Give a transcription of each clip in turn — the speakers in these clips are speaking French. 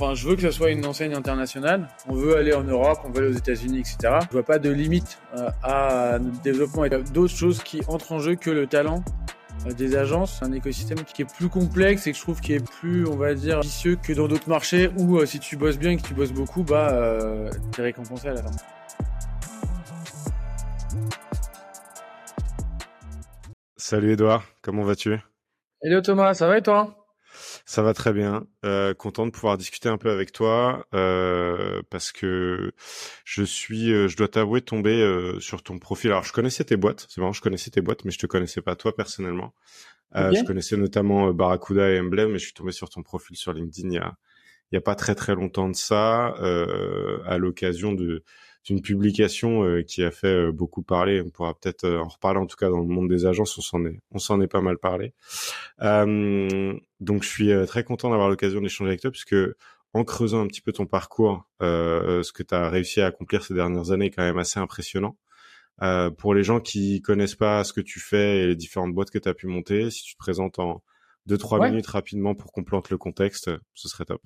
Enfin, je veux que ce soit une enseigne internationale. On veut aller en Europe, on veut aller aux États-Unis, etc. Je vois pas de limite euh, à notre développement. Il y a d'autres choses qui entrent en jeu que le talent euh, des agences. C'est un écosystème qui est plus complexe et que je trouve qui est plus, on va dire, vicieux que dans d'autres marchés où euh, si tu bosses bien et que tu bosses beaucoup, bah, euh, t'es récompensé à la fin. Salut Edouard, comment vas-tu? Hello Thomas, ça va et toi? Ça va très bien. Euh, content de pouvoir discuter un peu avec toi euh, parce que je suis, euh, je dois t'avouer, tombé euh, sur ton profil. Alors, je connaissais tes boîtes. C'est marrant, je connaissais tes boîtes, mais je te connaissais pas toi personnellement. Euh, Je connaissais notamment Barracuda et Emblem, mais je suis tombé sur ton profil sur LinkedIn il y a, il y a pas très très longtemps de ça, à l'occasion de une publication euh, qui a fait euh, beaucoup parler. On pourra peut-être euh, en reparler. En tout cas, dans le monde des agences, on s'en est, on s'en est pas mal parlé. donc, je suis très content d'avoir l'occasion d'échanger avec toi, puisque en creusant un petit peu ton parcours, ce que tu as réussi à accomplir ces dernières années est quand même assez impressionnant. Euh, pour les gens qui connaissent pas ce que tu fais et les différentes boîtes que tu as pu monter, si tu te présentes en deux trois minutes rapidement pour qu'on plante le contexte, ce serait top.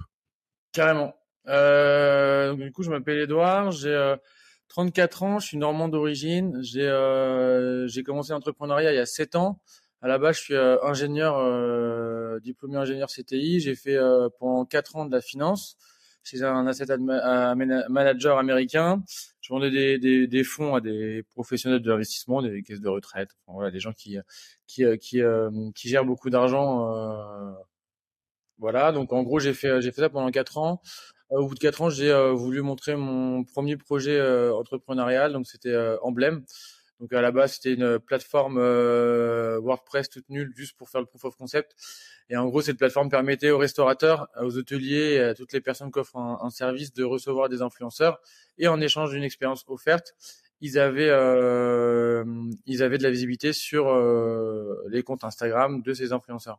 Carrément. Euh, du coup, je m'appelle Edouard, j'ai 34 euh, ans, je suis normand d'origine. J'ai euh, commencé l'entrepreneuriat il y a 7 ans. À la base, je suis ingénieur, diplômé ingénieur CTI. J'ai fait pendant 4 ans de la finance chez un asset manager américain. Je vendais des, des, des, fonds à des professionnels de l'investissement, des caisses de retraite, voilà, des gens qui qui qui, qui gèrent beaucoup d'argent. voilà, donc en gros, j'ai fait j'ai fait ça pendant 4 ans. Au bout de quatre ans, j'ai euh, voulu montrer mon premier projet euh, entrepreneurial. Donc, c'était euh, Emblem. Donc, à la base, c'était une plateforme WordPress toute nulle juste pour faire le proof of concept. Et en gros, cette plateforme permettait aux restaurateurs, aux hôteliers et à toutes les personnes qui offrent un, service de recevoir des influenceurs. Et en échange d'une expérience offerte, ils avaient, euh, ils avaient de la visibilité sur les comptes Instagram de ces influenceurs.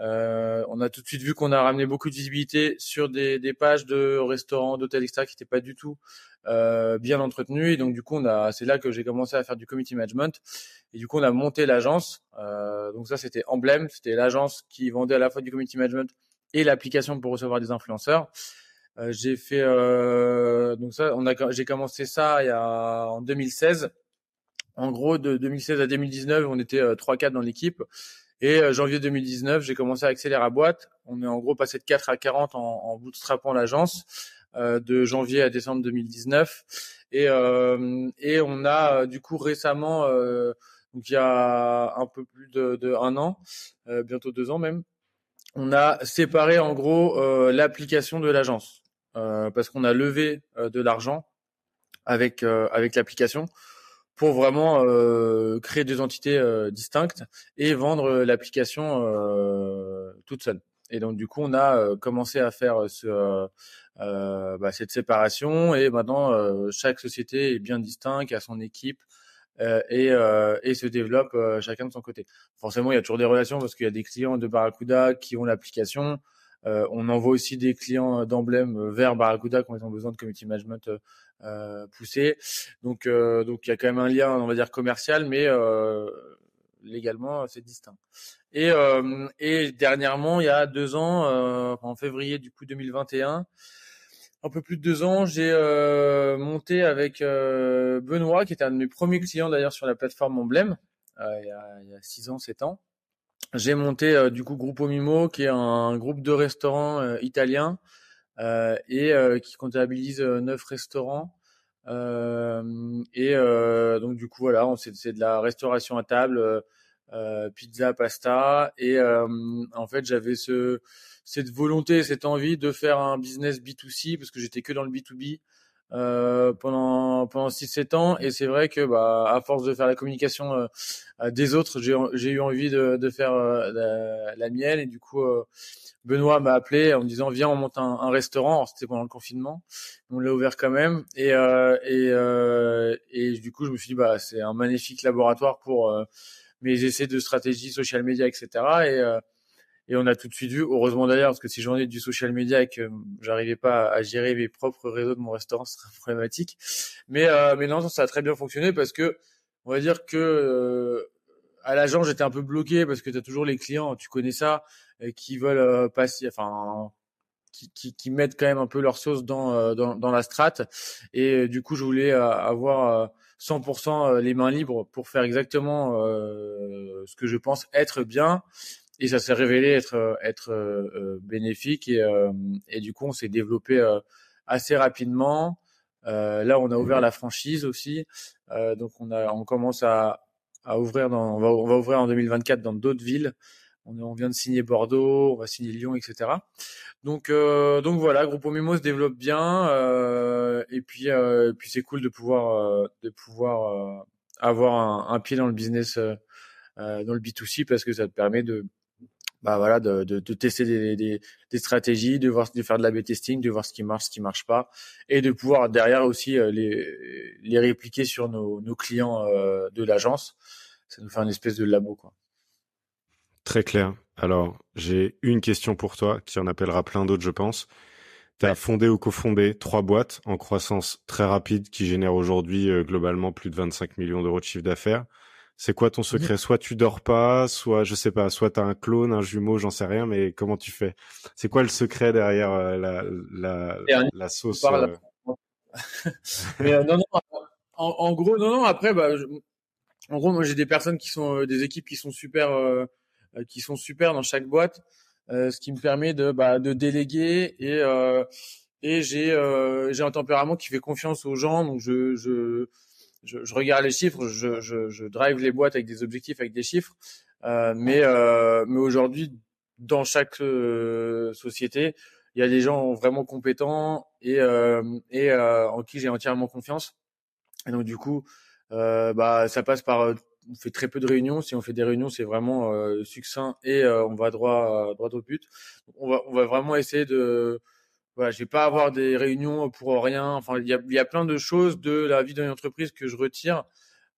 Euh, on a tout de suite vu qu'on a ramené beaucoup de visibilité sur des, des pages de restaurants, d'hôtels, etc., qui n'étaient pas du tout euh, bien entretenues. Et donc, du coup, c'est là que j'ai commencé à faire du community management. Et du coup, on a monté l'agence. Euh, donc ça, c'était Emblem. C'était l'agence qui vendait à la fois du community management et l'application pour recevoir des influenceurs. Euh, j'ai fait euh, donc ça, on a, j'ai commencé ça il y a en 2016. En gros, de 2016 à 2019, on était 3-4 dans l'équipe. Et euh, janvier 2019, j'ai commencé à accélérer à boîte. On est en gros passé de 4 à 40 en, en bootstrapant l'agence euh, de janvier à décembre 2019. Et, euh, et on a du coup récemment, donc il y a un peu plus de, de un an, bientôt deux ans même, on a séparé en gros l'application de l'agence parce qu'on a levé de l'argent avec avec l'application pour vraiment euh, créer deux entités euh, distinctes et vendre euh, l'application toute seule. Et donc du coup, on a commencé à faire ce, bah, cette séparation et maintenant chaque société est bien distincte, a son équipe et, et se développe chacun de son côté. Forcément, il y a toujours des relations parce qu'il y a des clients de Barracuda qui ont l'application. On envoie aussi des clients d'emblème vers Barracuda quand ils ont besoin de community management euh, poussé. Donc, euh, donc il y a quand même un lien, on va dire commercial, mais euh, légalement c'est distinct. Et, et dernièrement, il y a deux ans, en février du coup 2021, un peu plus de deux ans, j'ai monté avec Benoît, qui était un de mes premiers clients d'ailleurs sur la plateforme Emblème, il, y a, il y a six ans, sept ans. J'ai monté du coup Grupo Mimo, qui est un groupe de restaurants italiens euh, et euh, qui comptabilise euh, neuf restaurants. et donc du coup voilà, c'est de la restauration à table. pizza, pasta. Et en fait, j'avais ce, cette volonté, cette envie de faire un business B2C parce que j'étais que dans le B2B euh, pendant pendant 6-7 ans. Et c'est vrai que bah, à force de faire la communication des autres, j'ai eu envie de, de faire la, la, mienne. Et du coup, Benoît m'a appelé en me disant viens on monte un, un restaurant. C'était pendant le confinement, on l'a ouvert quand même et euh, et, euh, et du coup je me suis dit bah c'est un magnifique laboratoire pour euh, mes essais de stratégie social media etc et euh, et on a tout de suite vu heureusement d'ailleurs parce que si j'en ai du social media et que j'arrivais pas à gérer mes propres réseaux de mon restaurant ce serait problématique mais euh, mais non ça a très bien fonctionné parce que on va dire que à l'agent, j'étais un peu bloqué parce que tu as toujours les clients, tu connais ça, euh, qui veulent euh, passer, enfin, qui, qui, mettent quand même un peu leur sauce dans, dans, dans la strate. Et du coup, je voulais avoir 100% les mains libres pour faire exactement ce que je pense être bien. Et ça s'est révélé être, être bénéfique. Et, et du coup, on s'est développé assez rapidement. là, on a ouvert la franchise aussi. donc, on, a, on commence à, à ouvrir dans, on va, on va ouvrir en 2024 dans d'autres villes. On, on, vient de signer Bordeaux, on va signer Lyon, etc. Donc, euh, donc voilà, Groupe Mimo se développe bien, euh, et puis, euh, puis c'est cool de pouvoir, euh, de pouvoir euh, avoir un, un, pied dans le business, euh, dans le B2C, parce que ça te permet de, bah voilà, de, de, de tester des, des, des, stratégies, de voir, de faire de la testing, de voir ce qui marche, ce qui marche pas, et de pouvoir derrière aussi les, les répliquer sur nos, nos clients de l'agence. Ça nous fait une espèce de labo, quoi. Très clair. Alors, j'ai une question pour toi qui en appellera plein d'autres, je pense. Tu as fondé ou cofondé trois boîtes en croissance très rapide qui génèrent aujourd'hui euh, globalement plus de 25 millions d'euros de chiffre d'affaires. C'est quoi ton secret? Soit tu dors pas, soit je sais pas, soit tu as un clone, un jumeau, j'en sais rien, mais comment tu fais? C'est quoi le secret derrière euh, la, la, la, sauce euh? mais, non, non, en, en, gros, non, non. Après, bah, en gros, moi j'ai des personnes qui sont des équipes qui sont super euh, qui sont super dans chaque boîte, euh, ce qui me permet de, bah, de déléguer et euh, et j'ai j'ai un tempérament qui fait confiance aux gens, donc je je je, je regarde les chiffres, je, je, je, drive les boîtes avec des objectifs, avec des chiffres, euh, mais euh, mais aujourd'hui dans chaque société, il y a des gens vraiment compétents et euh, et en qui j'ai entièrement confiance. Et donc du coup, bah ça passe par on fait très peu de réunions. Si on fait des réunions, c'est vraiment euh, succinct et euh, on va droit droit au but. On va on va vraiment essayer de voilà, je vais pas avoir des réunions pour rien. Enfin, il y a y a plein de choses de la vie d'une entreprise que je retire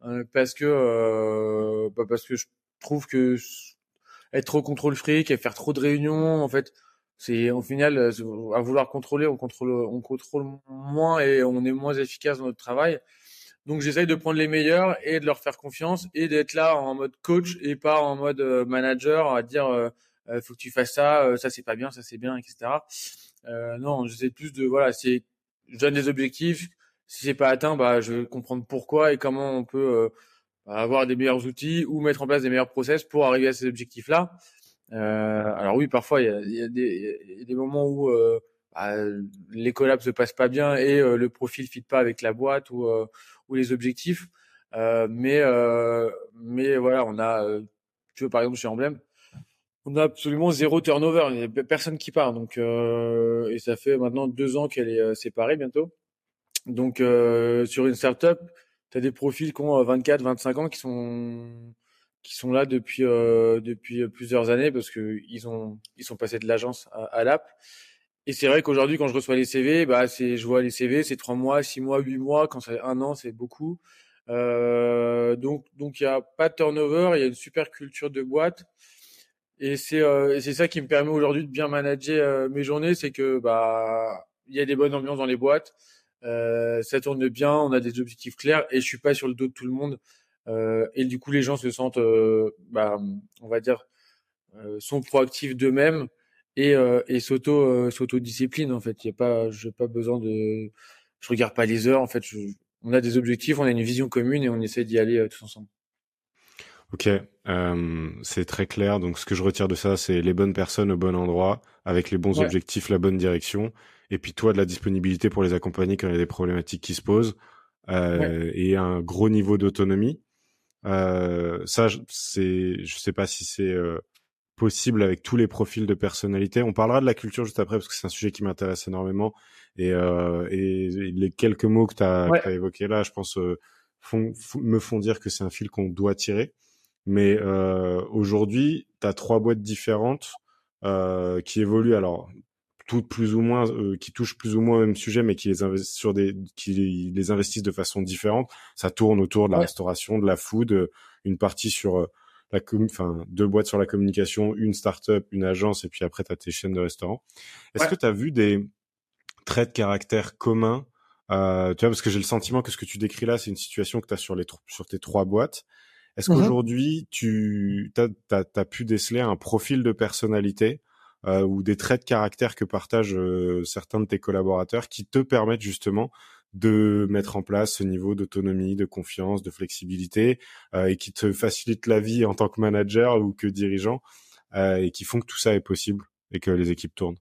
euh, parce que euh, bah parce que je trouve que être trop contrôle fric et faire trop de réunions, en fait, c'est au final à vouloir contrôler, on contrôle on contrôle moins et on est moins efficace dans notre travail. Donc j'essaye de prendre les meilleurs et de leur faire confiance et d'être là en mode coach et pas en mode euh, manager à dire euh, euh, faut que tu fasses ça, ça c'est pas bien, ça c'est bien, etc. Euh, non, j'essaie plus de voilà, c'est je donne des objectifs. Si c'est pas atteint, bah je veux comprendre pourquoi et comment on peut avoir des meilleurs outils ou mettre en place des meilleurs process pour arriver à ces objectifs-là. alors oui, parfois il y a, y a, y a des moments où bah, les collabs se passent pas bien et le profil fit pas avec la boîte ou ou les objectifs. Euh, mais euh, mais voilà, on a, euh, tu veux par exemple chez Emblem, on a absolument zéro turnover, il n'y a personne qui part. Donc et ça fait maintenant deux ans qu'elle est séparée bientôt. Donc sur une startup, tu as des profils qui ont 24, 25 ans qui sont qui sont là depuis depuis plusieurs années parce que ils ont ils sont passés de l'agence à, à l'app et c'est vrai qu'aujourd'hui, quand je reçois les CV, bah, c'est, je vois les CV, c'est trois mois, six mois, huit mois. Quand c'est un an, c'est beaucoup. Euh, donc, donc il y a pas de turnover, il y a une super culture de boîte. Et c'est, euh, c'est ça qui me permet aujourd'hui de bien manager euh, mes journées, c'est que bah, il y a des bonnes ambiances dans les boîtes, euh, ça tourne bien, on a des objectifs clairs, et je suis pas sur le dos de tout le monde. Euh, et du coup, les gens se sentent, bah, on va dire, sont proactifs d'eux-mêmes et, euh, et s'auto euh, s'auto discipline en fait. Il y a pas, j'ai pas besoin de, je regarde pas les heures en fait. On a des objectifs, on a une vision commune et on essaie d'y aller euh, tous ensemble. Ok, euh, c'est très clair. Donc ce que je retire de ça, c'est les bonnes personnes au bon endroit, avec les bons ouais. objectifs, la bonne direction, et puis toi de la disponibilité pour les accompagner quand il y a des problématiques qui se posent, euh, ouais. et un gros niveau d'autonomie. Euh, ça, c'est, je sais pas si c'est euh, possible avec tous les profils de personnalité. On parlera de la culture juste après parce que c'est un sujet qui m'intéresse énormément et, euh, et, les quelques mots que tu as, ouais. évoqués là, je pense, font, me font dire que c'est un fil qu'on doit tirer. Mais euh, aujourd'hui, tu as trois boîtes différentes euh, qui évoluent alors toutes plus ou moins, euh, qui touchent plus ou moins au même sujet, mais qui les investissent sur des, qui les investissent de façon différente. Ça tourne autour de la ouais. restauration, de la food, une partie sur la enfin deux boîtes sur la communication, une startup, une agence, et puis après tu as tes chaînes de restaurants. Est-ce ouais. que tu as vu des traits de caractère communs euh, Tu vois, parce que j'ai le sentiment que ce que tu décris là, c'est une situation que tu as sur, les sur tes trois boîtes. Est-ce mmh qu'aujourd'hui, tu as, as, as, pu déceler un profil de personnalité ou des traits de caractère que partagent certains de tes collaborateurs qui te permettent justement de mettre en place ce niveau d'autonomie, de confiance, de flexibilité et qui te facilitent la vie en tant que manager ou que dirigeant et qui font que tout ça est possible et que les équipes tournent?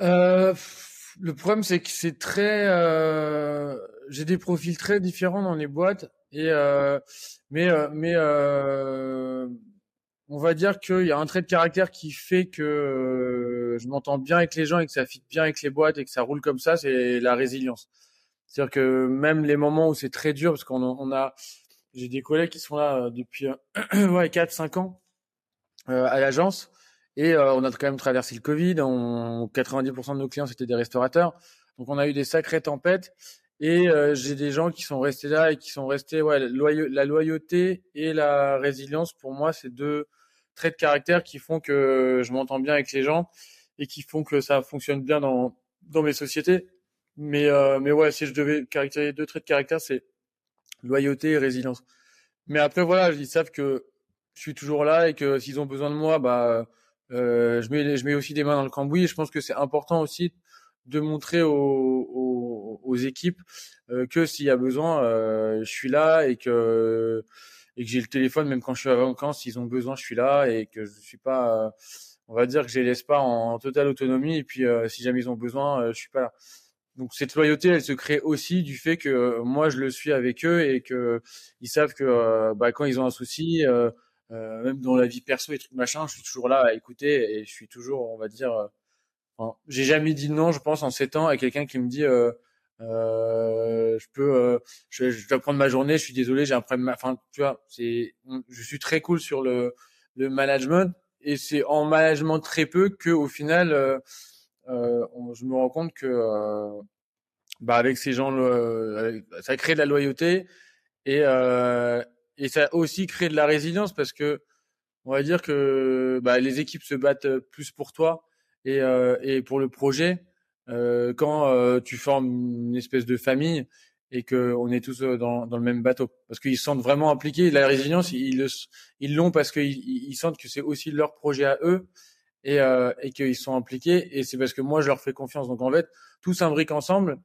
Euh, Le problème, c'est que c'est très. Euh, j'ai des profils très différents dans les boîtes, et euh, mais euh, mais euh, on va dire qu'il y a un trait de caractère qui fait que je m'entends bien avec les gens et que ça fit bien avec les boîtes et que ça roule comme ça, c'est la résilience. C'est-à-dire que même les moments où c'est très dur, parce qu'on on a, j'ai des collègues qui sont là depuis ouais, 4-5 ans à l'agence, et euh, on a quand même traversé le Covid. On, 90% de nos clients c'était des restaurateurs. Donc on a eu des sacrées tempêtes. Et euh, j'ai des gens qui sont restés là et qui sont restés. Ouais, la loyauté et la résilience pour moi c'est deux traits de caractère qui font que je m'entends bien avec les gens et qui font que ça fonctionne bien dans dans mes sociétés. Mais euh, mais ouais, si je devais caractériser deux traits de caractère, c'est loyauté et résilience. Mais après voilà, ils savent que je suis toujours là et que s'ils ont besoin de moi, bah euh, je mets je mets aussi des mains dans le cambouis. Je pense que c'est important aussi de montrer aux, aux, aux équipes euh, que s'il y a besoin, euh, je suis là et que et que j'ai le téléphone même quand je suis à vacances, s'ils ont besoin, je suis là et que je suis pas, on va dire que je les laisse pas en, totale autonomie. Et puis si jamais ils ont besoin, je suis pas là. Donc cette loyauté, elle se crée aussi du fait que moi je le suis avec eux et que ils savent que bah, quand ils ont un souci, euh, euh, même dans la vie perso et trucs machin, je suis toujours là à écouter et je suis toujours, on va dire, euh, j'ai jamais dit non, je pense, en sept ans à quelqu'un qui me dit, euh, euh je peux, je, je, dois prendre ma journée, je suis désolé, j'ai un problème, enfin, tu vois, c'est, je suis très cool sur le, le management et c'est en management très peu que au final, euh, je me rends compte que, bah, avec ces gens, ça crée de la loyauté et et ça aussi créé de la résilience parce que on va dire que bah, les équipes se battent euh, plus pour toi et, euh, et pour le projet euh, quand euh, tu formes une espèce de famille et que on est tous euh, dans, dans le même bateau parce qu'ils se sentent vraiment impliqués la résilience ils ils l'ont parce qu'ils ils sentent que c'est aussi leur projet à eux et, et qu'ils sont impliqués et c'est parce que moi je leur fais confiance. Donc en fait tout s'imbrique ensemble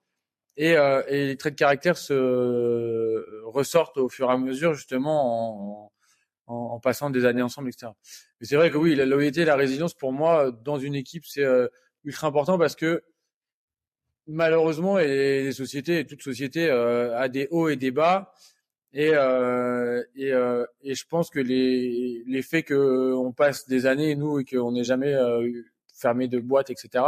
et, euh, et, les traits de caractère se ressortent au fur et à mesure justement en, en, en passant des années ensemble, etc. Mais c'est vrai que oui, la loyauté, la résilience, pour moi, dans une équipe, c'est euh, ultra important parce que malheureusement, et les sociétés, et toute société euh, a des hauts et des bas. Et, euh, et, euh, et, je pense que les, les faits qu'on passe des années, nous, et qu'on n'est jamais fermé de boîte, etc.,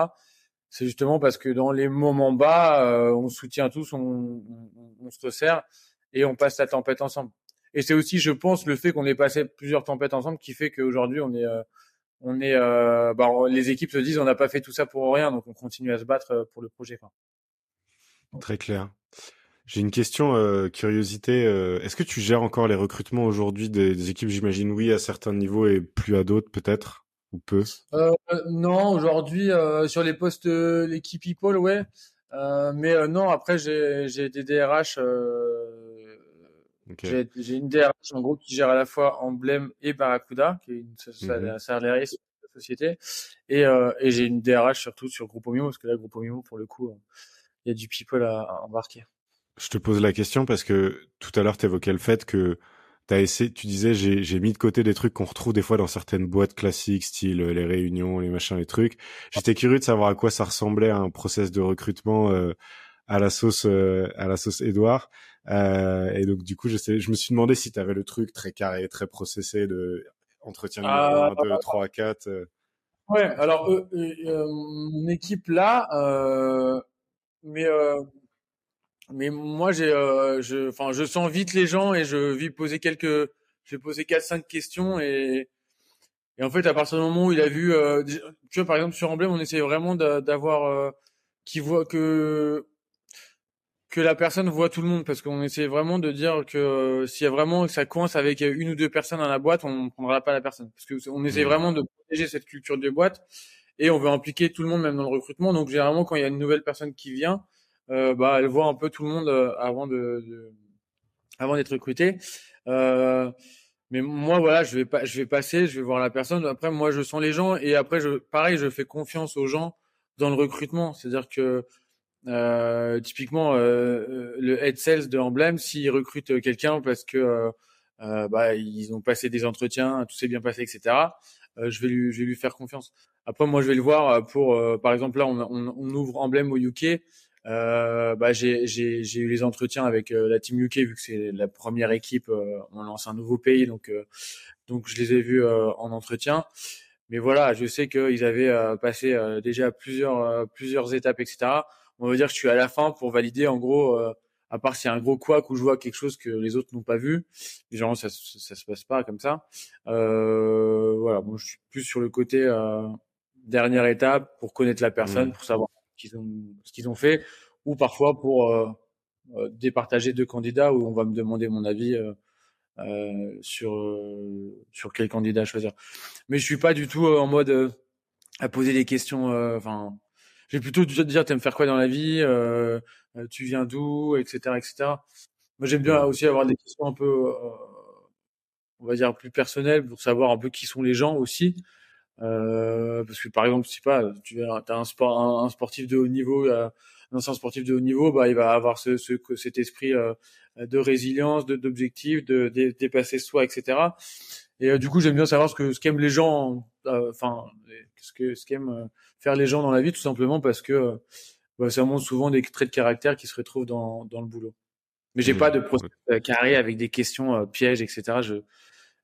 c'est justement parce que dans les moments bas, euh, on soutient tous, on, on, on, se resserre et on passe la tempête ensemble. Et c'est aussi, je pense, le fait qu'on ait passé plusieurs tempêtes ensemble qui fait qu'aujourd'hui on est, euh, on est, euh, bah, les équipes se disent, on n'a pas fait tout ça pour rien, donc on continue à se battre euh, pour le projet. Quoi. Très clair. J'ai une question, euh, curiosité. Est-ce que tu gères encore les recrutements aujourd'hui des, des équipes? J'imagine oui à certains niveaux et plus à d'autres peut-être ou peu euh, Non, aujourd'hui euh, sur les postes l'équipe people, ouais. Euh, mais euh, non, après j'ai j'ai des DRH. Okay. J'ai une DRH en gros qui gère à la fois Emblem et Barracuda, qui est une mm -hmm. société, et, et j'ai une DRH surtout sur Groupe parce que là Groupe pour le coup il y a du people à, à embarquer. Je te pose la question parce que tout à l'heure tu évoquais le fait que T'as essayé, tu disais, j'ai, j'ai mis de côté des trucs qu'on retrouve des fois dans certaines boîtes classiques, style euh, les réunions, les machins, les trucs. J'étais curieux de savoir à quoi ça ressemblait un process de recrutement euh, à la sauce, euh, à la sauce Edouard. Euh, et donc du coup, je, sais, je me suis demandé si tu avais le truc très carré, très processé de entretien numéro 1, 2, 3, 4. Ouais, alors mon équipe là, mais mais moi j'ai euh, je enfin je sens vite les gens et je vais poser quelques j'ai posé quatre cinq questions et et en fait à partir du moment où il a vu euh, tu vois par exemple sur Emblem on essaie vraiment d'avoir euh, qui voit que que la personne voit tout le monde parce qu'on essaie vraiment de dire que euh, s'il y a vraiment que ça coince avec une ou deux personnes dans la boîte on prendra pas la personne parce que on essaie mmh. vraiment de protéger cette culture de boîte et on veut impliquer tout le monde même dans le recrutement donc généralement quand il y a une nouvelle personne qui vient euh, bah, elle voit un peu tout le monde euh, avant de, de avant d'être recrutée. Euh, mais moi, voilà, je vais pas, je vais passer, je vais voir la personne. Après, moi, je sens les gens et après, je, pareil, je fais confiance aux gens dans le recrutement. C'est-à-dire que euh, typiquement, euh, le head sales de Emblem, s'il recrute quelqu'un parce que euh, bah, ils ont passé des entretiens, tout s'est bien passé, etc. je vais lui, je vais lui faire confiance. Après, moi, je vais le voir pour, par exemple, là, on, on, on ouvre Emblem au UK. Euh, bah, j'ai eu les entretiens avec euh, la team UK vu que c'est la première équipe. Euh, on lance un nouveau pays, donc donc je les ai vus en entretien. Mais voilà, je sais qu'ils avaient passé déjà plusieurs plusieurs étapes, etc. On va dire que je suis à la fin pour valider en gros. à part s'il y a un gros couac où je vois quelque chose que les autres n'ont pas vu, genre ça, ça, se passe pas comme ça. voilà, moi je suis plus sur le côté dernière étape pour connaître la personne, mmh. pour savoir qu'ils ont, ce qu'ils ont fait, ou parfois pour euh, euh, départager deux candidats où on va me demander mon avis euh, euh sur sur quel candidat choisir. Mais je suis pas du tout en mode à poser des questions. Enfin, j'ai plutôt dire t'aimes faire quoi dans la vie, tu viens d'où, etc., etc. Moi, j'aime bien aussi avoir des questions un peu, on va dire plus personnelles pour savoir un peu qui sont les gens aussi. Euh, parce que par exemple, sais pas, tu as un, sport, un, sportif de haut niveau, un ancien sportif de haut niveau, bah il va avoir ce, ce cet esprit euh, de résilience, d'objectif, de, de, dépasser soi, etc. Et euh, du coup, j'aime bien savoir ce que ce qu'aiment les gens, euh, enfin ce que ce qu'aiment faire les gens dans la vie, tout simplement parce que bah, ça montre souvent des traits de caractère qui se retrouvent dans dans le boulot. Mais j'ai mmh. pas de procès carré avec des questions pièges, etc. Je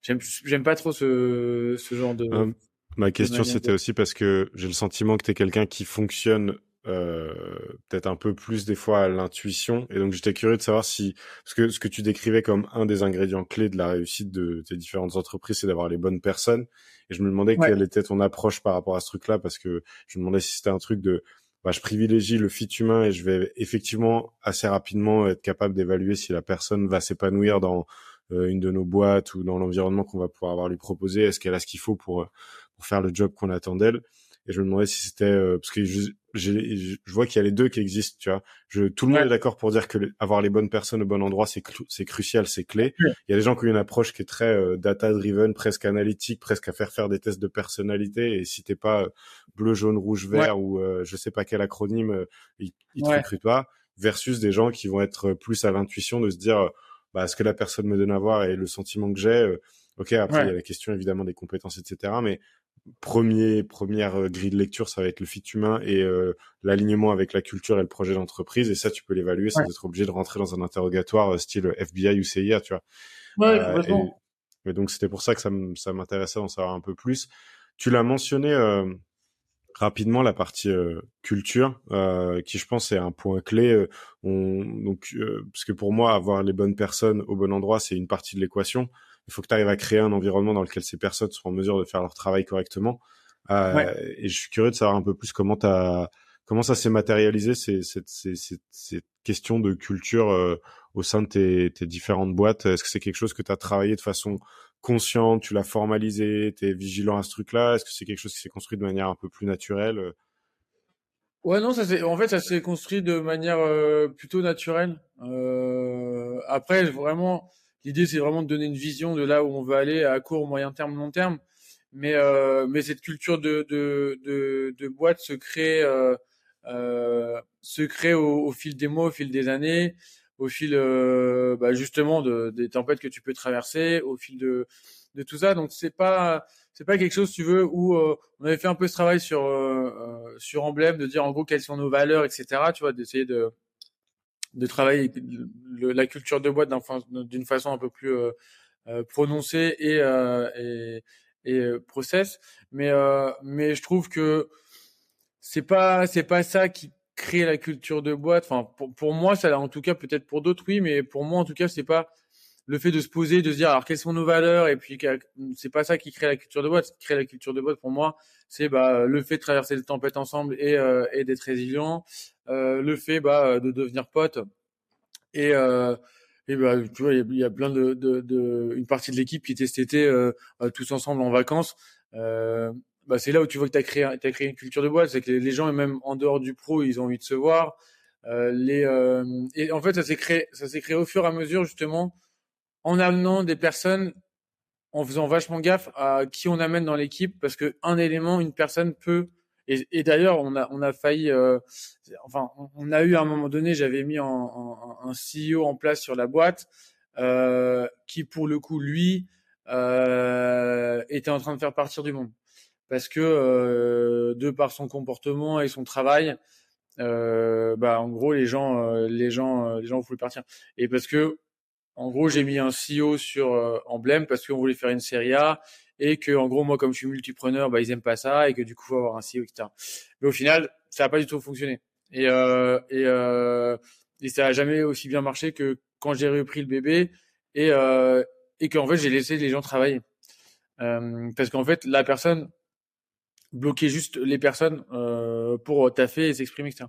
j'aime j'aime pas trop ce ce genre de Ma question, c'était aussi parce que j'ai le sentiment que tu es quelqu'un qui fonctionne euh, peut-être un peu plus des fois à l'intuition. Et donc, j'étais curieux de savoir si... Parce que ce que tu décrivais comme un des ingrédients clés de la réussite de tes différentes entreprises, c'est d'avoir les bonnes personnes. Et je me demandais quelle était ton approche par rapport à ce truc-là, parce que je me demandais si c'était un truc de... Bah, je privilégie le fit humain et je vais effectivement assez rapidement être capable d'évaluer si la personne va s'épanouir dans euh, une de nos boîtes ou dans l'environnement qu'on va pouvoir avoir lui proposer. Est-ce qu'elle a ce qu'il faut pour pour faire le job qu'on attend d'elle? Et je me demandais si c'était euh, parce que je, je, vois qu'il y a les deux qui existent, tu vois. Je, tout le monde est d'accord pour dire que avoir les bonnes personnes au bon endroit, c'est c'est crucial, c'est clé. Il y a des gens qui ont une approche qui est très euh, data driven, presque analytique, presque à faire faire des tests de personnalité. Et si t'es pas euh, bleu, jaune, rouge, vert ou je sais pas quel acronyme, ils, ils te recrutent pas. Versus des gens qui vont être plus à l'intuition de se dire, bah, ce que la personne me donne à voir et le sentiment que j'ai. ok, après il y a la question évidemment des compétences, etc. Mais premier première euh, grille de lecture, ça va être le fit humain et euh, l'alignement avec la culture et le projet d'entreprise. Et ça, tu peux l'évaluer sans être obligé de rentrer dans un interrogatoire euh, style FBI ou CIA, tu vois. Ouais, euh, et, donc c'était pour ça que ça m'intéressait d'en savoir un peu plus. Tu l'as mentionné rapidement la partie culture, qui je pense est un point clé. on, donc parce que pour moi, avoir les bonnes personnes au bon endroit, c'est une partie de l'équation il faut que tu arrives à créer un environnement dans lequel ces personnes sont en mesure de faire leur travail correctement. Euh, Et je suis curieux de savoir un peu plus comment as, comment ça s'est matérialisé ces, ces, ces, ces, questions de culture euh, au sein de tes, tes différentes boîtes. Est-ce que c'est quelque chose que tu as travaillé de façon consciente, tu l'as formalisé, tu es vigilant à ce truc-là? Est-ce que c'est quelque chose qui s'est construit de manière un peu plus naturelle? Ouais, non, ça c'est en fait ça s'est construit de manière euh, plutôt naturelle. Euh, après, vraiment, L'idée, c'est vraiment de donner une vision de là où on veut aller à court, moyen terme, long terme. Mais, euh, mais cette culture de, de, de, de boîte se crée, euh, euh, se crée au, fil des mois, au fil des années, au fil euh, bah justement de, des tempêtes que tu peux traverser, au fil de, de tout ça. Donc c'est pas c'est pas quelque chose, tu veux, où euh, on avait fait un peu ce travail sur euh, sur emblème, de dire en gros quelles sont nos valeurs, etc. Tu vois, d'essayer de de travailler la culture de boîte d'une façon un peu plus euh, euh, prononcée et, euh, et, et process. Mais, mais je trouve que c'est pas c'est pas ça qui crée la culture de boîte. Enfin, pour, pour moi, ça, en tout cas, peut-être pour d'autres, oui, mais pour moi, en tout cas, c'est pas le fait de se poser, de se dire alors quelles sont nos valeurs et puis c'est pas ça qui crée la culture de boîte. Ce qui crée la culture de boîte pour moi, c'est bah le fait de traverser le tempête ensemble et, euh, et d'être résilient, euh, le fait bah de devenir pote et euh, et bah tu vois il y, a plein de, de, de, une partie de l'équipe qui était cet été euh, tous ensemble en vacances. Euh, bah, c'est là où tu vois que tu as créé, as créé une culture de boîte, c'est que les, gens, même en dehors du pro, ils ont envie de se voir. Euh, les, euh, et en fait, ça s'est créé, ça s'est créé au fur et à mesure, justement, en amenant des personnes en faisant vachement gaffe à qui on amène dans l'équipe parce que un élément, une personne peut et, d'ailleurs, on a, on a failli, euh, enfin, on a eu à un moment donné, j'avais mis un CEO en place sur la boîte, euh, qui pour le coup, lui, euh, était en train de faire partir du monde, parce que euh, de par son comportement et son travail, euh, bah en gros les gens, euh, les gens, les gens voulaient partir, et parce que en gros, j'ai mis un CEO sur euh, parce qu'on voulait faire une série A et que, en gros, moi, comme je suis multipreneur, bah, ils aiment pas ça et que du coup, faut avoir un CEO, etc. Mais au final, ça n'a pas du tout fonctionné. Et, euh, et, euh, et ça a jamais aussi bien marché que quand j'ai repris le bébé et, euh, et qu'en fait, j'ai laissé les gens travailler. Euh, parce qu'en fait, la personne bloquait juste les personnes euh, pour taffer et s'exprimer, etc.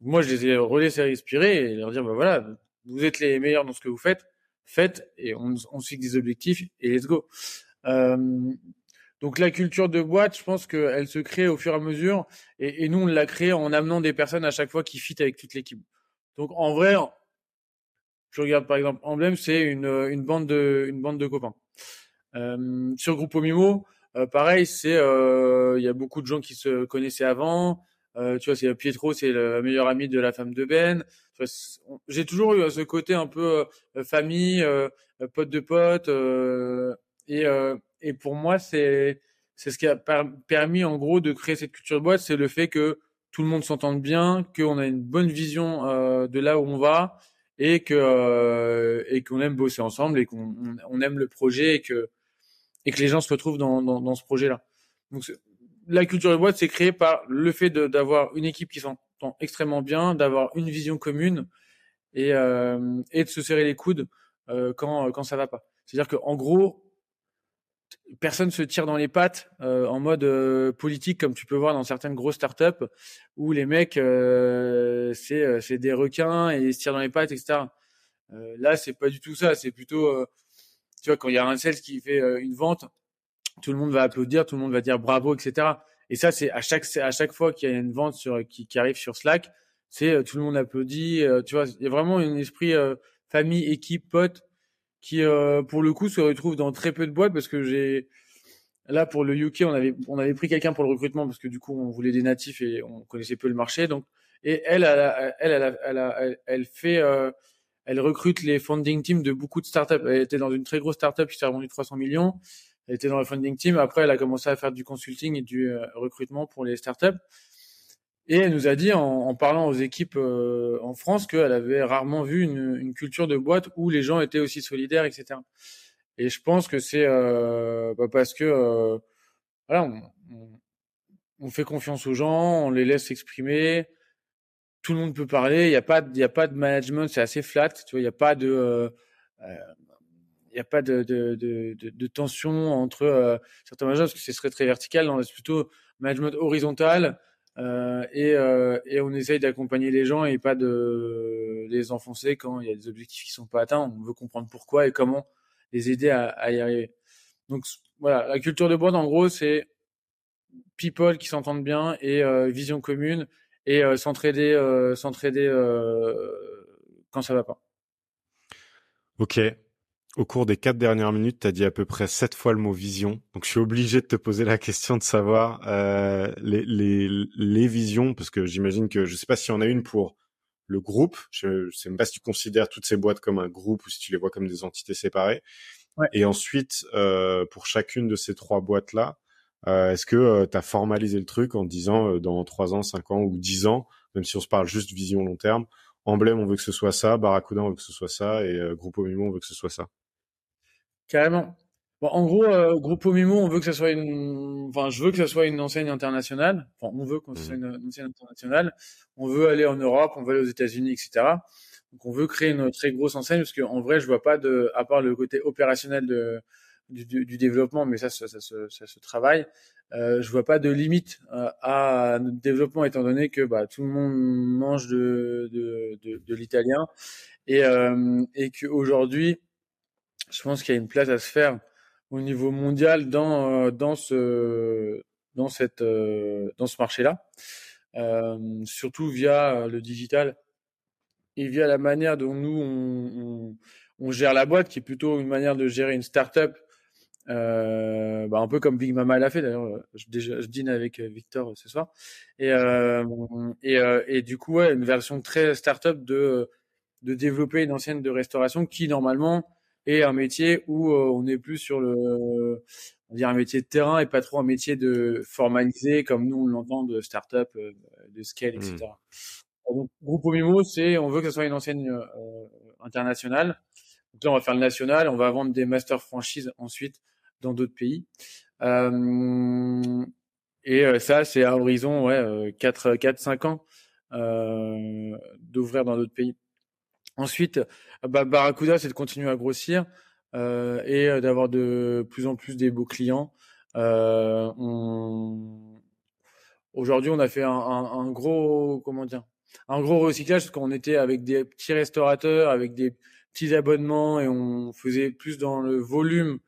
moi, je les ai relaissés respirer et leur dire, bah voilà, vous êtes les meilleurs dans ce que vous faites faites et on, on se fixe des objectifs et let's go. Euh, donc la culture de boîte, je pense qu'elle se crée au fur et à mesure et, et nous on l'a créée en amenant des personnes à chaque fois qui fit avec toute l'équipe. Donc en vrai, je regarde par exemple Emblem, c'est une, une bande de une bande de copains. Euh, sur Grupo Mimo, euh, pareil, c'est euh, il y a beaucoup de gens qui se connaissaient avant. Euh, tu vois, c'est Pietro, c'est le meilleur ami de la femme de Ben. J'ai toujours eu ce côté un peu euh, famille, euh, pote de pote. Euh, et, euh, et pour moi, c'est c'est ce qui a permis en gros de créer cette culture de boîte, c'est le fait que tout le monde s'entende bien, qu'on a une bonne vision euh, de là où on va et que et qu'on aime bosser ensemble et qu'on on aime le projet et que et que les gens se retrouvent dans, dans, dans ce projet-là. Donc la culture de boîte, c'est créé par le fait d'avoir une équipe qui s'entend extrêmement bien, d'avoir une vision commune et, euh, et de se serrer les coudes euh, quand, quand ça va pas. C'est-à-dire qu'en gros, personne se tire dans les pattes euh, en mode euh, politique comme tu peux voir dans certaines grosses startups où les mecs euh, c'est euh, c'est des requins et ils se tirent dans les pattes etc. Euh, là c'est pas du tout ça, c'est plutôt tu vois quand il y a un sales qui fait une vente, tout le monde va applaudir, tout le monde va dire bravo, etc. Et ça, c'est à chaque à chaque fois qu'il y a une vente sur qui, qui arrive sur Slack, c'est euh, tout le monde applaudit. Euh, tu vois, il y a vraiment un esprit euh, famille, équipe, pote qui, pour le coup, se retrouve dans très peu de boîtes parce que j'ai là pour le UK, on avait on avait pris quelqu'un pour le recrutement parce que du coup, on voulait des natifs et on connaissait peu le marché. Donc, et elle, elle, elle, elle, elle, fait elle recrute les funding teams de beaucoup de startups. Elle était dans une très grosse startup qui s'est revendu 300 millions. Elle était dans le funding team. Après, elle a commencé à faire du consulting et du euh, recrutement pour les startups. Et elle nous a dit, en, en parlant aux équipes euh, en France, qu'elle avait rarement vu une, une, culture de boîte où les gens étaient aussi solidaires, etc. Et je pense que c'est euh, bah parce que euh, voilà, on, on, fait confiance aux gens, on les laisse s'exprimer. Tout le monde peut parler. Il n'y a pas, il a pas de management, c'est assez flat. Tu vois, il n'y a pas de euh, il n'y a pas de, tension entre euh, certains managers parce que ce serait très vertical. Non, c'est plutôt management horizontal euh, et, euh, et on essaye d'accompagner les gens et pas de les enfoncer quand il y a des objectifs qui sont pas atteints. On veut comprendre pourquoi et comment les aider à, y arriver. Donc voilà, la culture de boîte en gros c'est people qui s'entendent bien et vision commune et s'entraider s'entraider quand ça va pas. Ok, au cours des quatre dernières minutes, tu as dit à peu près sept fois le mot vision. Donc je suis obligé de te poser la question de savoir euh, les, les, les visions, parce que j'imagine que je sais pas s'il y en a une pour le groupe. Je ne sais même pas si tu considères toutes ces boîtes comme un groupe ou si tu les vois comme des entités séparées. Ouais. Et ensuite, euh, pour chacune de ces trois boîtes-là, euh, est-ce que tu as formalisé le truc en disant euh, dans trois ans, cinq ans ou dix ans, même si on se parle juste vision long terme, Emblème, on veut que ce soit ça, Barracuda, on veut que ce soit ça, et euh, Grupo Mimo, on veut que ce soit ça? Carrément. Bon, en gros, euh, Grupo Mimo, on veut que ça soit une, enfin, je veux que ça soit une enseigne internationale. Enfin, on veut que ce soit une, une enseigne internationale. On veut aller en Europe, on veut aller aux États-Unis, etc. Donc, on veut créer une très grosse enseigne parce qu'en vrai, je vois pas de, à part le côté opérationnel de, du, du, du développement, mais ça, ça, ça, ça, ça se travaille. Euh, je vois pas de limite euh, à notre développement étant donné que bah, tout le monde mange de, de, de, de l'italien et, euh, et qu'aujourd'hui, je pense qu'il y a une place à se faire au niveau mondial dans euh, dans ce dans cette euh, dans ce marché-là, euh, surtout via le digital et via la manière dont nous on, on, on, gère la boîte, qui est plutôt une manière de gérer une startup Euh, bah, un peu comme Big Mama l'a fait d'ailleurs. Je, je, dîne avec Victor ce soir. Et, euh, et, et, du coup, ouais, une version très start-up de, de développer une ancienne de restauration qui normalement est un métier où on est plus sur le on dire un métier de terrain et pas trop un métier de formalisé comme nous on l'entend de start-up, de scale, etc. Mmh. Donc, Groupe Mimo, c'est on veut que ce soit une enseigne internationale. Donc là, on va faire le national, on va vendre des master franchises ensuite dans d'autres pays. Euh, et euh, ça, c'est à horizon ouais, 4, 4 5 ans euh, d'ouvrir dans d'autres pays. Ensuite, bah, Barracuda, c'est de continuer à grossir euh, et d'avoir de plus en plus des beaux clients. Euh, on... Aujourd'hui, on a fait un, un, un, gros, comment dire, un gros recyclage parce qu'on était avec des petits restaurateurs, avec des petits abonnements et on faisait plus dans le volume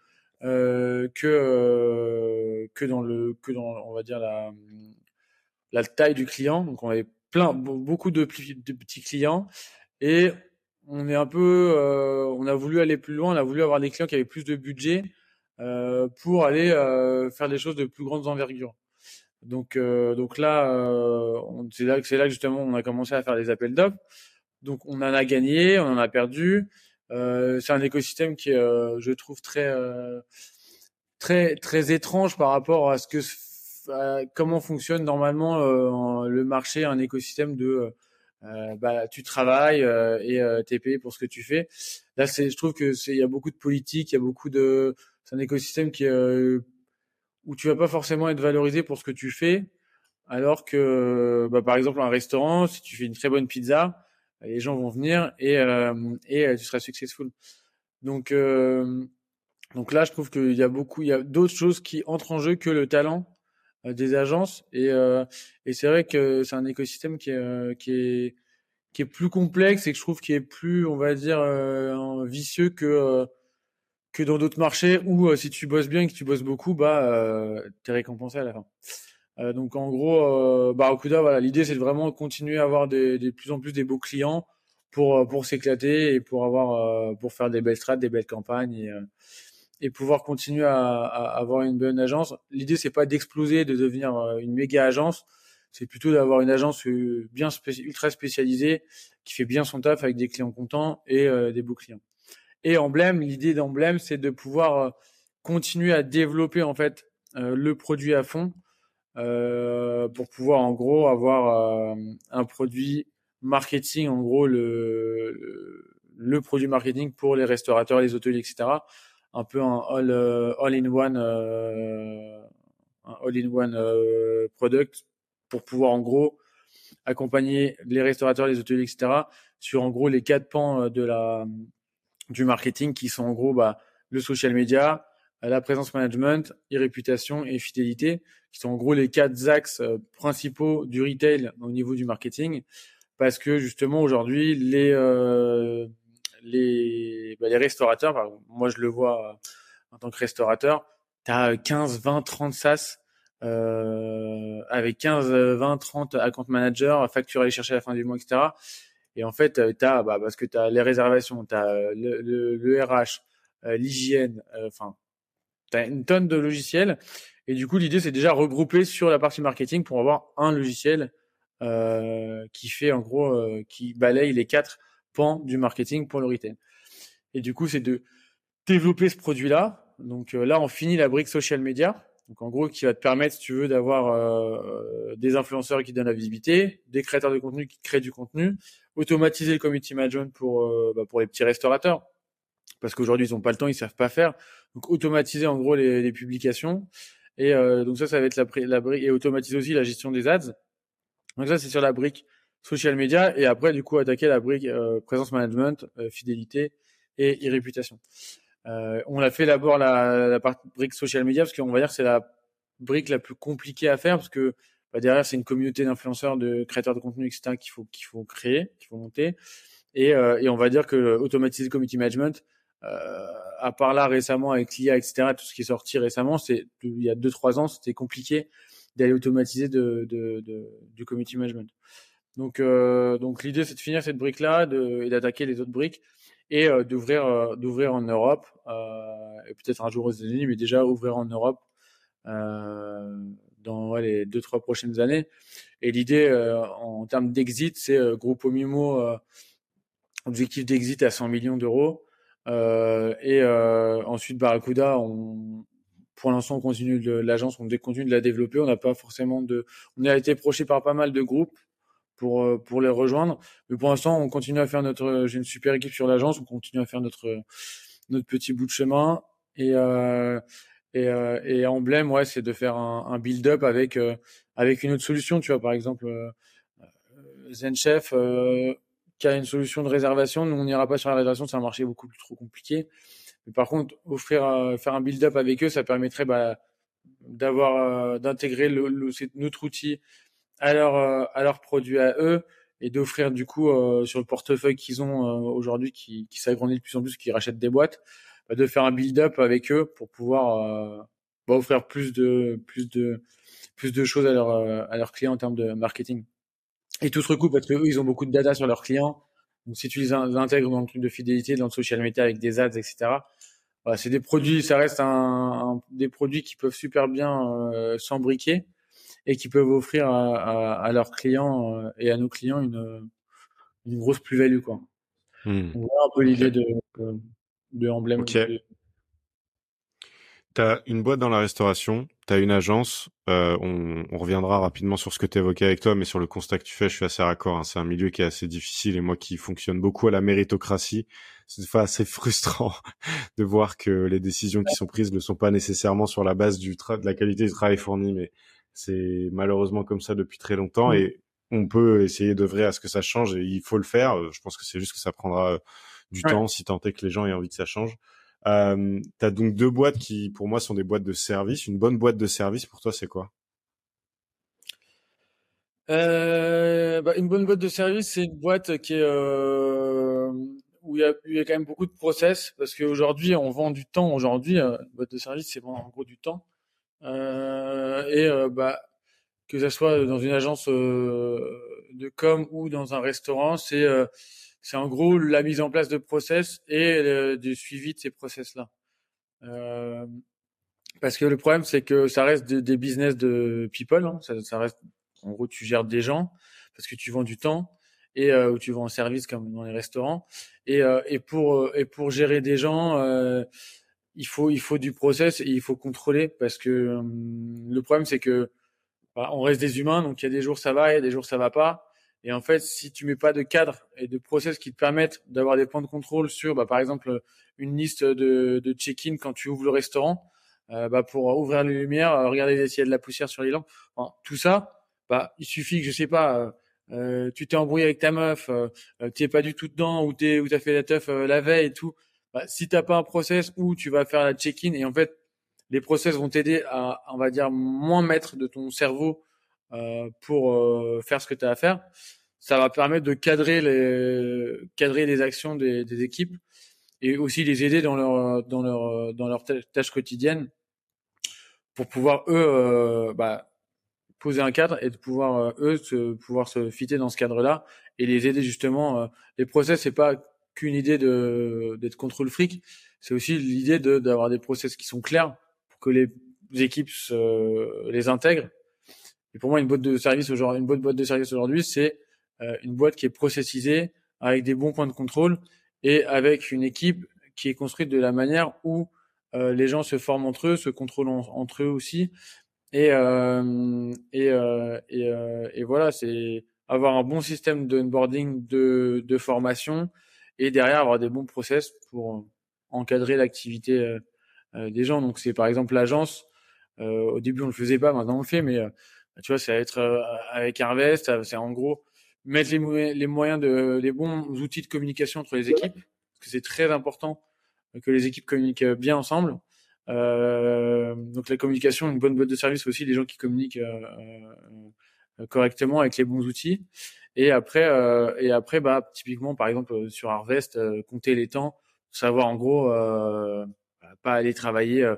euh, que euh, que dans le que dans on va dire la la taille du client. Donc on avait plein beaucoup de, de petits clients et on est un peu euh, on a voulu aller plus loin. On a voulu avoir des clients qui avaient plus de budget euh, pour aller euh, faire des choses de plus grande envergure. Donc donc là c'est là c'est là que justement on a commencé à faire des appels d'offres. Donc on en a gagné, on en a perdu. C'est un écosystème qui je trouve, très, très, très étrange par rapport à ce que, comment fonctionne normalement le marché, un écosystème de, bah, tu travailles et t'es payé pour ce que tu fais. Là, c'est, je trouve que c'est, il y a beaucoup de politique, il y a beaucoup de, c'est un écosystème qui où tu vas pas forcément être valorisé pour ce que tu fais, alors que, bah, par exemple, un restaurant, si tu fais une très bonne pizza, les gens vont venir et, euh, et euh, tu seras successful. Donc, euh, donc là, je trouve qu'il y a beaucoup, il y a d'autres choses qui entrent en jeu que le talent des agences. Et, et c'est vrai que c'est un écosystème qui est, qui est, qui est plus complexe et que je trouve qui est plus, on va dire, vicieux que que dans d'autres marchés où si tu bosses bien et que tu bosses beaucoup, bah, euh, t'es récompensé à la fin. Euh, donc en gros, euh, Barracuda, voilà, l'idée c'est de vraiment continuer à avoir des, de plus en plus des beaux clients pour euh, pour s'éclater et pour avoir pour faire des belles strates, des belles campagnes et, et pouvoir continuer à, à, avoir une bonne agence. L'idée c'est pas d'exploser, de devenir une méga agence, c'est plutôt d'avoir une agence bien ultra spécialisée qui fait bien son taf avec des clients contents et des beaux clients. Et Emblème, l'idée d'Emblème, c'est de pouvoir continuer à développer en fait le produit à fond euh, pour pouvoir en gros avoir euh, un produit marketing, en gros le, le, produit marketing pour les restaurateurs, les hôteliers, etc. Un peu un all, euh, all in one, un all in one product pour pouvoir en gros accompagner les restaurateurs, les hôteliers, etc. sur en gros les quatre pans de la du marketing qui sont en gros bah, le social media, la présence management, e-réputation et fidélité, qui sont en gros les quatre axes euh, principaux du retail au niveau du marketing, parce que justement aujourd'hui les euh, les, bah, les restaurateurs, moi je le vois euh, en tant que restaurateur, tu as 15, 20, 30 SaaS euh, avec 15, 20, 30 account managers, facture à aller chercher à la fin du mois, etc. Et en fait, tu as, bah, parce que tu as les réservations, tu as le, le, le RH, l'hygiène, enfin, tu as une tonne de logiciels. Et du coup, l'idée, c'est déjà regrouper sur la partie marketing pour avoir un logiciel euh, qui fait en gros, euh, qui balaye les quatre pans du marketing pour le retail. Et du coup, c'est de développer ce produit-là. Donc euh, là, on finit la brique social media. Donc en gros, qui va te permettre, si tu veux, d'avoir euh, des influenceurs qui donnent la visibilité, des créateurs de contenu qui créent du contenu, automatiser le community management pour euh, bah, pour les petits restaurateurs, parce qu'aujourd'hui ils n'ont pas le temps, ils savent pas faire. Donc automatiser en gros les, les publications. Et euh, donc ça, ça va être la, la brique et automatiser aussi la gestion des ads. Donc ça, c'est sur la brique social media et après du coup attaquer la brique euh, présence management, euh, fidélité et e-réputation. Euh, on a fait d'abord la, la brique social media parce qu'on va dire que c'est la brique la plus compliquée à faire parce que bah, derrière c'est une communauté d'influenceurs, de créateurs de contenu, etc. qu'il faut qu'il faut créer, qu'il faut monter. Et, euh, et on va dire que automatiser community management, euh, à part là récemment avec l'IA, etc., tout ce qui est sorti récemment, c'est il y a deux trois ans, c'était compliqué d'aller automatiser de, de, de, du community management. Donc, euh, donc l'idée c'est de finir cette brique là de, et d'attaquer les autres briques. et d'ouvrir d'ouvrir en Europe et peut-être un jour aux États-Unis, mais déjà ouvrir en Europe dans les deux trois prochaines années. Et l'idée en termes d'exit, c'est Groupe Mimo objectif d'exit à 100 millions d'euros. Euh, et euh, ensuite, Barracuda, on, pour l'instant, on continue l'agence, on continue de la développer. On n'a pas forcément de, on a été approché par pas mal de groupes pour euh, pour les rejoindre, mais pour l'instant, on continue à faire notre. J'ai une super équipe sur l'agence, on continue à faire notre notre petit bout de chemin et euh, et, euh, et emblème, ouais, c'est de faire un, un build-up avec avec une autre solution. Tu vois, par exemple, ZenChef qui a une solution de réservation. Nous, on n'ira pas sur la réservation, c'est un marché beaucoup plus trop compliqué. Mais par contre, offrir, euh, faire un build-up avec eux, ça permettrait bah, d'avoir, euh, d'intégrer notre outil à leur, euh, à leurs produits à eux et d'offrir du coup sur le portefeuille qu'ils ont aujourd'hui, qui, qui s'agrandit de plus en plus, qui rachètent des boîtes, bah, de faire un build-up avec eux pour pouvoir bah, offrir plus de, plus de, plus de choses à, leur, à leurs clients en termes de marketing. Et tout se recoupe parce qu'eux, ils ont beaucoup de data sur leurs clients. Donc, si tu les intègres dans le truc de fidélité, dans le social media avec des ads, etc., voilà, c'est des produits, ça reste un, des produits qui peuvent super bien euh, s'embriquer et qui peuvent offrir à, à, à leurs clients euh, et à nos clients une, une grosse plus-value, quoi. Hmm. On voit un peu l'idée de, de, emblème. Tu as une boîte dans la restauration, tu as une agence, euh, on, on, reviendra rapidement sur ce que tu évoquais avec toi, mais sur le constat que tu fais, je suis assez raccord. Hein. C'est un milieu qui est assez difficile et moi qui fonctionne beaucoup à la méritocratie, c'est assez frustrant de voir que les décisions qui sont prises ne sont pas nécessairement sur la base du de la qualité du travail fourni, mais c'est malheureusement comme ça depuis très longtemps et on peut essayer d'œuvrer à ce que ça change et il faut le faire. Je pense que c'est juste que ça prendra du temps si tant est que les gens aient envie que ça change. Euh, tu as donc deux boîtes qui, pour moi, sont des boîtes de service. Une bonne boîte de service, pour toi, c'est quoi? Euh, bah, Une bonne boîte de service, c'est une boîte qui est euh, où il y, a, il y, a, quand même beaucoup de process, parce qu'aujourd'hui, on vend du temps. Aujourd'hui, euh, une boîte de service, c'est en gros du temps. Euh, et euh, bah, que ça soit dans une agence de com ou dans un restaurant, c'est c'est en gros la mise en place de process et du suivi de ces process-là. Euh, parce que le problème, c'est que ça reste des, business de people. Hein. Ça, reste, en gros, tu gères des gens parce que tu vends du temps et euh, ou tu vends en service comme dans les restaurants. Et, euh, et pour euh, et pour gérer des gens, euh, il faut il faut du process et il faut contrôler parce que hum, le problème, c'est que bah, on reste des humains, donc il y a des jours ça va, il y a des jours ça va pas. Et en fait, si tu mets pas de cadre et de process qui te permettent d'avoir des points de contrôle sur, bah, par exemple, une liste de, de check-in quand tu ouvres le restaurant, euh, bah, pour ouvrir les lumières, euh, regarder s'il y a de la poussière sur les lampes, tout ça, bah, il suffit que je sais pas, euh, euh tu t'es embrouillé avec ta meuf, euh, tu es pas du tout dedans, ou t'es, ou t'as fait la teuf la veille et tout. Bah, si t'as pas un process où tu vas faire la check-in et en fait, les process vont t'aider à, on va dire, moins mettre de ton cerveau euh, pour euh, faire ce que tu as à faire. Ça va permettre de cadrer les cadrer les actions des, des équipes et aussi les aider dans leur dans leur dans leurs tâches quotidiennes pour pouvoir eux euh, bah, poser un cadre et de pouvoir eux se, pouvoir se fitter dans ce cadre-là et les aider justement. les process c'est pas qu'une idée de d'être contre le fric, c'est aussi l'idée de d'avoir des process qui sont clairs pour que les équipes se, les intègrent et pour moi, une boîte de service aujourd'hui, une bonne boîte de service aujourd'hui, c'est euh, une boîte qui est processisée avec des bons points de contrôle et avec une équipe qui est construite de la manière où euh, les gens se forment entre eux, se contrôlent entre eux aussi. Et euh, et, et, et, voilà, c'est avoir un bon système d'onboarding, de, de formation et derrière avoir des bons process pour encadrer l'activité des gens. Donc c'est par exemple l'agence. au début on le faisait pas, maintenant on le fait, mais tu vois, ça va être euh, avec Harvest, c'est en gros mettre les, les moyens de les bons outils de communication entre les équipes, parce que c'est très important que les équipes communiquent bien ensemble. Euh, donc la communication, une bonne boîte de service aussi, les gens qui communiquent euh, euh, correctement avec les bons outils. Et après, euh, et après, bah typiquement par exemple sur Harvest, compter les temps, savoir en gros pas aller travailler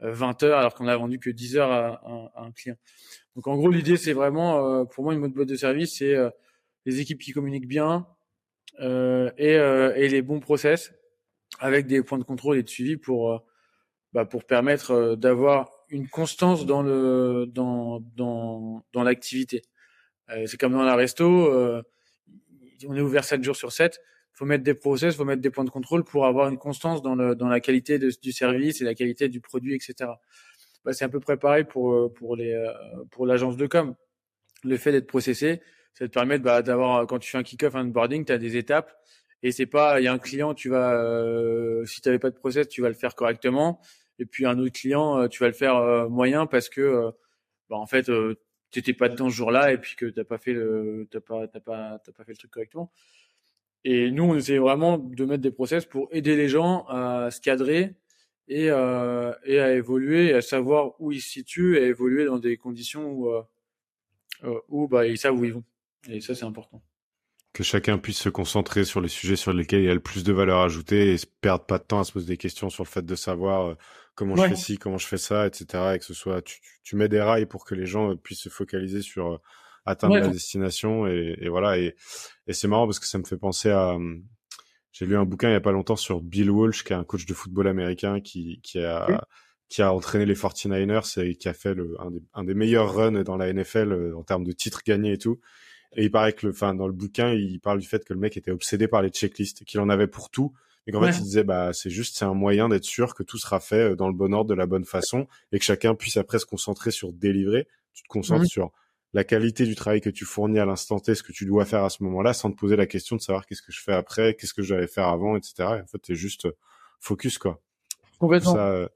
20 heures alors qu'on a vendu que 10 heures à, à un client. Donc en gros, l'idée, c'est vraiment, euh, pour moi, une mode boîte de service, c'est euh, les équipes qui communiquent bien euh, et, et, les bons process avec des points de contrôle et de suivi pour bah, pour permettre d'avoir une constance dans le dans dans dans l'activité. C'est comme dans la resto, on est ouvert 7 jours sur 7 faut mettre des process, faut mettre des points de contrôle pour avoir une constance dans, le, dans la qualité de, du service et la qualité du produit, etc. Bah, c'est un peu préparé pour euh, pour les euh, pour l'agence de com. Le fait d'être processé, ça te permet bah, d'avoir quand tu fais un kick-off, un onboarding, tu as des étapes et c'est pas il y a un client, tu vas euh, si tu n'avais pas de process, tu vas le faire correctement et puis un autre client, tu vas le faire moyen parce que bah, en fait tu n'étais pas dedans ce jour-là et puis que t'as pas fait t'as pas t'as pas t'as pas fait le truc correctement. Et nous, on essaie vraiment de mettre des process pour aider les gens à se cadrer et, euh, et à évoluer, à savoir où ils se situent, et à évoluer dans des conditions où, euh, euh, où bah, ils savent où ils vont. Et ça, c'est important. Que chacun puisse se concentrer sur les sujets sur lesquels il y a le plus de valeur ajoutée et se perdre pas de temps à se poser des questions sur le fait de savoir euh, comment je fais ci, comment je fais ça, etc. Et que ce soit, tu, tu mets des rails pour que les gens puissent se focaliser sur atteindre la destination et, et voilà et, et c'est marrant parce que ça me fait penser à j'ai lu un bouquin il y a pas longtemps sur Bill Walsh qui est un coach de football américain qui qui a qui a entraîné les 49ers et qui a fait le, un, des, un des meilleurs runs dans la NFL euh, en termes de titres gagnés et tout. Et il paraît que le, enfin, dans le bouquin, il parle du fait que le mec était obsédé par les checklists, qu'il en avait pour tout, et qu'en fait, il disait, bah, c'est juste, c'est un moyen d'être sûr que tout sera fait euh, dans le bon ordre, de la bonne façon, et que chacun puisse après se concentrer sur délivrer. Tu te concentres sur la qualité du travail que tu fournis à l'instant T, ce que tu dois faire à ce moment-là, sans te poser la question de savoir qu'est-ce que je fais après, qu'est-ce que j'allais faire avant, etc. en fait, t'es juste euh, focus, quoi. Complètement. Ça, euh,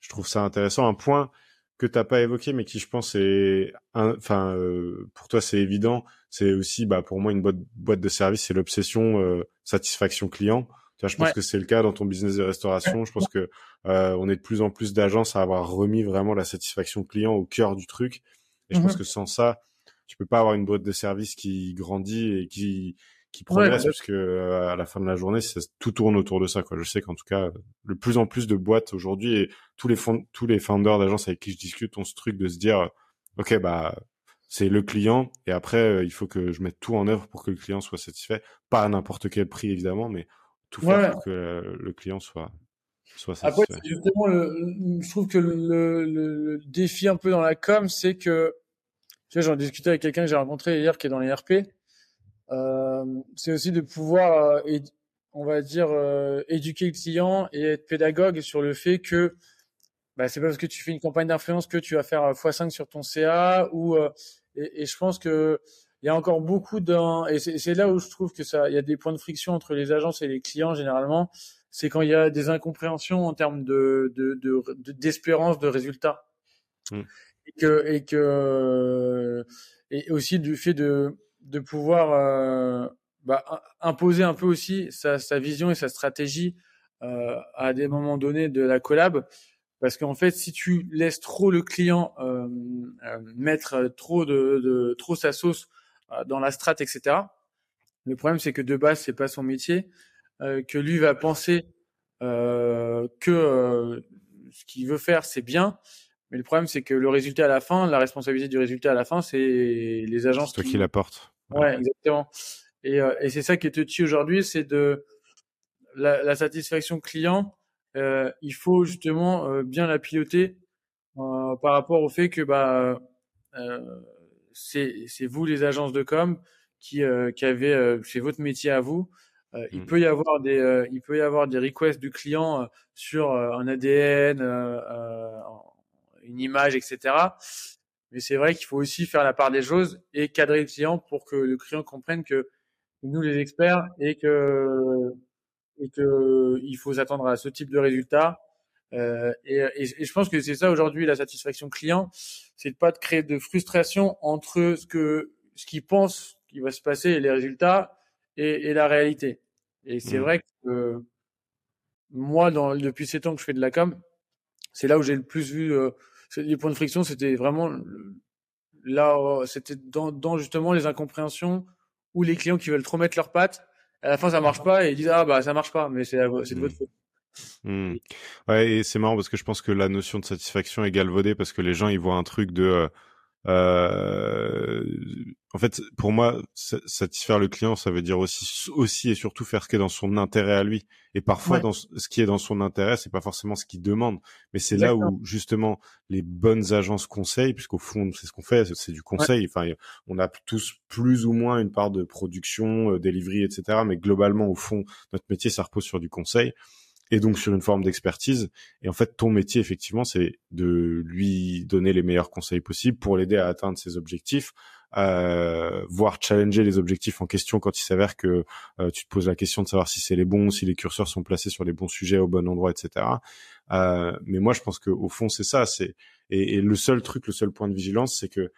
je trouve ça intéressant. Un point que t'as pas évoqué, mais qui je pense est, enfin, euh, pour toi c'est évident, c'est aussi, bah, pour moi une boîte, boîte de service, c'est l'obsession satisfaction client. Tu je pense que c'est le cas dans ton business de restauration. Je pense que on est de plus en plus d'agences à avoir remis vraiment la satisfaction client au cœur du truc. Et je pense mmh que sans ça, tu peux pas avoir une boîte de service qui grandit et qui qui progresse parce que euh, à la fin de la journée, ça, tout tourne autour de ça. Quoi. Je sais qu'en tout cas, le plus en plus de boîtes aujourd'hui et tous les fonds, tous les founders d'agences avec qui je discute ont ce truc de se dire, ok, bah c'est le client et après euh, il faut que je mette tout en œuvre pour que le client soit satisfait, pas à n'importe quel prix évidemment, mais tout faire pour que euh, le client soit après, justement, le, je trouve que le, le, défi un peu dans la com, c'est que, tu sais, j'en discutais avec quelqu'un que j'ai rencontré hier qui est dans les RP. Euh, c'est aussi de pouvoir, euh, on va dire, euh, éduquer le client et être pédagogue sur le fait que bah, c'est pas parce que tu fais une campagne d'influence que tu vas faire x5 sur ton CA ou euh, et, et, je pense que il y a encore beaucoup d'un et c'est là où je trouve que ça il y a des points de friction entre les agences et les clients généralement. C'est quand il y a des incompréhensions en termes de d'espérance de, de, résultats. Mm. et que et que et aussi du fait de de pouvoir euh, bah, imposer un peu aussi sa, sa, vision et sa stratégie euh, à des moments donnés de la collab. Parce qu'en fait si tu laisses trop le client euh, euh mettre trop de, de, trop sa sauce dans la strat etc le problème c'est que de base c'est pas son métier euh, que lui va penser euh, que euh, ce qu'il veut faire, c'est bien. Mais le problème, c'est que le résultat à la fin, la responsabilité du résultat à la fin, c'est les agences. C'est toi qui, l'apporte. Ouais, exactement. Et, et c'est ça qui est touchy aujourd'hui, c'est de la, la, satisfaction client. Euh, il faut justement bien la piloter par rapport au fait que bah c'est vous les agences de com qui qui avez c'est votre métier à vous euh, il mmh. peut y avoir des, euh, il peut y avoir des requests du client euh, sur un ADN, une image, etc. Mais c'est vrai qu'il faut aussi faire la part des choses et cadrer le client pour que le client comprenne que nous les experts et que et que il faut s'attendre à ce type de résultat. Euh, et, et, je pense que c'est ça aujourd'hui la satisfaction client, c'est de pas de créer de frustration entre ce que ce qu'ils pensent qui va se passer et les résultats et, et la réalité. Et c'est mmh. vrai que moi, dans, depuis sept ans que je fais de la com, c'est là où j'ai le plus vu euh, les points de friction. C'était vraiment là, c'était dans, dans, justement les incompréhensions ou les clients qui veulent trop mettre leurs pattes. À la fin, ça marche pas et ils disent ah bah ça marche pas, mais c'est c'est de votre mmh. faute. Mmh. Ouais, et c'est marrant parce que je pense que la notion de satisfaction est galvaudée parce que les gens ils voient un truc de euh, Euh, en fait, pour moi, satisfaire le client, ça veut dire aussi, aussi et surtout faire ce qui est dans son intérêt à lui. Et parfois, dans ce qui est dans son intérêt, c'est pas forcément ce qu'il demande, mais c'est là où justement les bonnes agences conseillent, puisqu'au fond, c'est ce qu'on fait, c'est du conseil. Enfin, on a tous plus ou moins une part de production, euh, delivery, etc. Mais globalement, au fond, notre métier, ça repose sur du conseil et donc sur une forme d'expertise. Et en fait, ton métier, effectivement, c'est de lui donner les meilleurs conseils possibles pour l'aider à atteindre ses objectifs, euh, voire challenger les objectifs en question quand il s'avère que euh, tu te poses la question de savoir si c'est les bons, si les curseurs sont placés sur les bons sujets au bon endroit, etc. Euh, mais moi, je pense que au fond, c'est ça. C'est et, et, le seul truc, le seul point de vigilance, c'est que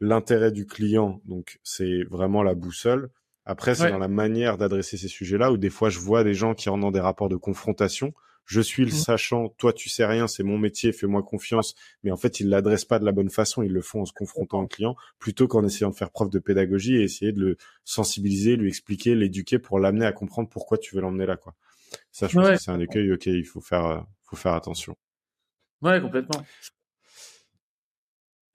l'intérêt du client, donc c'est vraiment la boussole. Après, c'est dans la manière d'adresser ces sujets-là où des fois je vois des gens qui rentrent dans des rapports de confrontation. Je suis le mmh. sachant, toi tu sais rien, c'est mon métier, fais-moi confiance. Mais en fait, ils l'adressent pas de la bonne façon, ils le font en se confrontant au client, plutôt qu'en essayant de faire preuve de pédagogie et essayer de le sensibiliser, lui expliquer, l'éduquer pour l'amener à comprendre pourquoi tu veux l'emmener là, quoi. Ça, je pense que c'est un écueil auquel il faut faire, euh, faut faire attention. Ouais, complètement.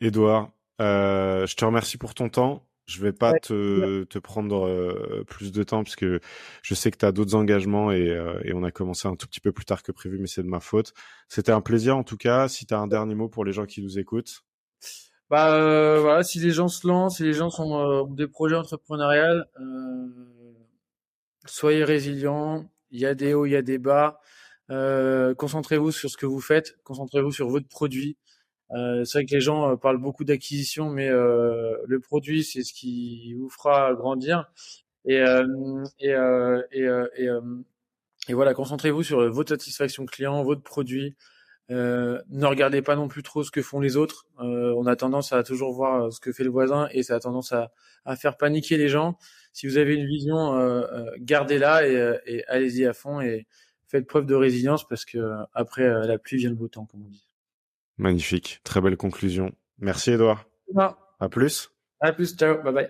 Edouard, euh, je te remercie pour ton temps. Je vais pas te, te, prendre euh, plus de temps parce que je sais que tu as d'autres engagements et, euh, et, on a commencé un tout petit peu plus tard que prévu, mais c'est de ma faute. C'était un plaisir en tout cas. Si tu as un dernier mot pour les gens qui nous écoutent. Bah euh, voilà, si les gens se lancent, si les gens sont ont des projets entrepreneuriaux, soyez résilients. Il y a des hauts, il y a des bas. concentrez-vous sur ce que vous faites, concentrez-vous sur votre produit. Euh, c'est vrai que les gens euh, parlent beaucoup d'acquisition, mais euh, le produit, c'est ce qui vous fera grandir. Et, et, et, et, et, voilà, concentrez-vous sur votre satisfaction client, votre produit. ne regardez pas non plus trop ce que font les autres. on a tendance à toujours voir ce que fait le voisin et ça a tendance à, à faire paniquer les gens. Si vous avez une vision, gardez-la et allez-y à fond et faites preuve de résilience parce que après la pluie vient le beau temps, comme on dit. Magnifique. Très belle conclusion. Merci, Edouard. À plus. À plus. Ciao. Bye bye.